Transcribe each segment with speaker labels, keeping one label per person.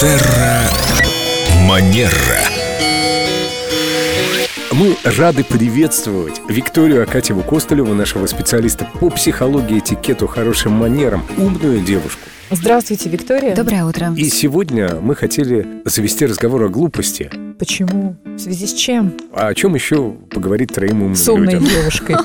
Speaker 1: Терра Манера.
Speaker 2: Мы рады приветствовать Викторию Акатьеву Костылеву, нашего специалиста по психологии, этикету, хорошим манерам, умную девушку.
Speaker 3: Здравствуйте, Виктория.
Speaker 4: Доброе утро.
Speaker 2: И сегодня мы хотели завести разговор о глупости.
Speaker 3: Почему? В связи с чем?
Speaker 2: А о чем еще поговорить троим умным
Speaker 3: С умной
Speaker 2: людям?
Speaker 3: девушкой.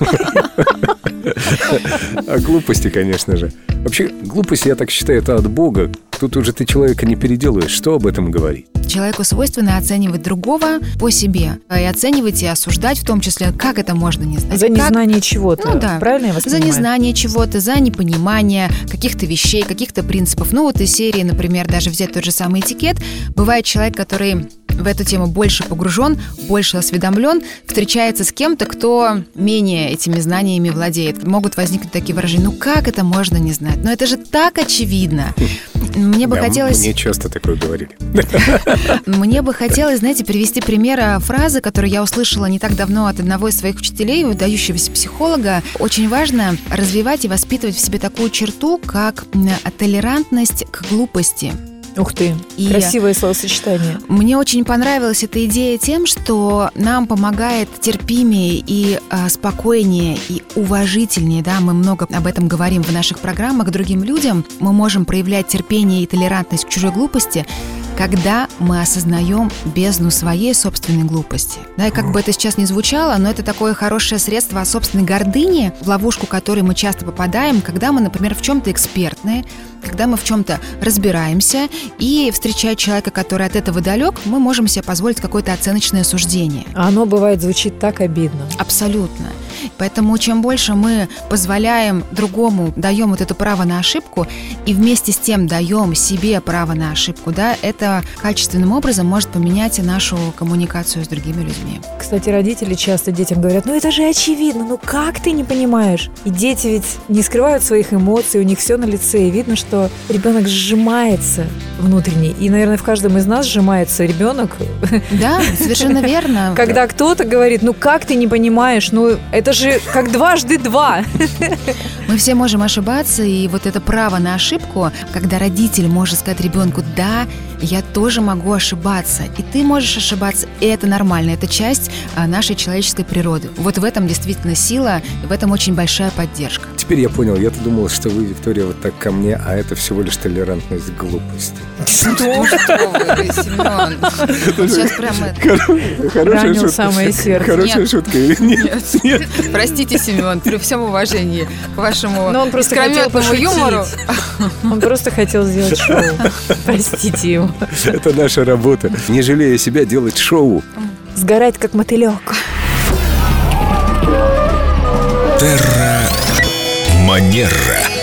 Speaker 2: О глупости, конечно же. Вообще, глупость, я так считаю, это от Бога. Тут уже ты человека не переделаешь. Что об этом говорить?
Speaker 4: Человеку свойственно оценивать другого по себе. И оценивать и осуждать в том числе, как это можно не знать.
Speaker 3: За
Speaker 4: Как-
Speaker 3: незнание чего-то.
Speaker 4: Ну да.
Speaker 3: Правильно я вас
Speaker 4: За
Speaker 3: понимаю?
Speaker 4: незнание чего-то, за непонимание каких-то вещей, каких-то принципов. Ну вот из серии, например, даже взять тот же самый этикет. Бывает человек, который в эту тему больше погружен, больше осведомлен, встречается с кем-то, кто менее этими знаниями владеет. Могут возникнуть такие выражения, ну как это можно не знать? Но это же так очевидно. Мне бы
Speaker 2: Да,
Speaker 4: хотелось...
Speaker 2: Мне часто такое говорили.
Speaker 4: Мне бы хотелось, знаете, привести пример а, фразы, которую я услышала не так давно от одного из своих учителей, выдающегося психолога. Очень важно развивать и воспитывать в себе такую черту, как толерантность к глупости.
Speaker 3: Ух ты,
Speaker 4: И-
Speaker 3: красивое словосочетание.
Speaker 4: Мне очень понравилась эта идея тем, что нам помогает терпимее и а, спокойнее и уважительнее, да, мы много об этом говорим в наших программах к другим людям, мы можем проявлять терпение и толерантность к чужой глупости, когда мы осознаем бездну своей собственной глупости. Да, и как бы это сейчас не звучало, но это такое хорошее средство от собственной гордыни, в ловушку которой мы часто попадаем, когда мы, например, в чем-то экспертные, когда мы в чем-то разбираемся, и встречая человека, который от этого далек, мы можем себе позволить какое-то оценочное суждение.
Speaker 3: А оно бывает звучит так обидно.
Speaker 4: Абсолютно. Поэтому чем больше мы позволяем другому, даем вот это право на ошибку, и вместе с тем даем себе право на ошибку, да, это качественным образом может поменять и нашу коммуникацию с другими людьми.
Speaker 3: Кстати, родители часто детям говорят, ну это же очевидно, ну как ты не понимаешь? И дети ведь не скрывают своих эмоций, у них все на лице, и видно, что ребенок сжимается внутренне. И, наверное, в каждом из нас сжимается ребенок,
Speaker 4: Да, совершенно верно.
Speaker 3: когда кто-то говорит, ну как ты не понимаешь, ну это же как дважды два.
Speaker 4: Мы все можем ошибаться, и вот это право на ошибку, когда родитель может сказать ребенку, да, я тоже могу ошибаться, и ты можешь ошибаться, и это нормально, это часть а, нашей человеческой природы. Вот в этом действительно сила, и в этом очень большая поддержка.
Speaker 2: Теперь я понял, я-то думал, что вы, Виктория, вот так ко мне, а это всего лишь толерантность к глупости.
Speaker 4: Что? Что вы, Семен? Сейчас прямо...
Speaker 2: Хорошая
Speaker 3: Ранил
Speaker 2: шутка.
Speaker 3: самое сердце.
Speaker 2: Хорошая шутка или нет? Нет.
Speaker 4: Простите, Семен, при всем уважении к вашему
Speaker 3: Но он просто
Speaker 4: искрометному юмору.
Speaker 3: Он просто хотел сделать шоу. Простите его.
Speaker 2: Это наша работа. Не жалея себя, делать шоу.
Speaker 3: Сгорать как мотылек.
Speaker 1: Терра Манера.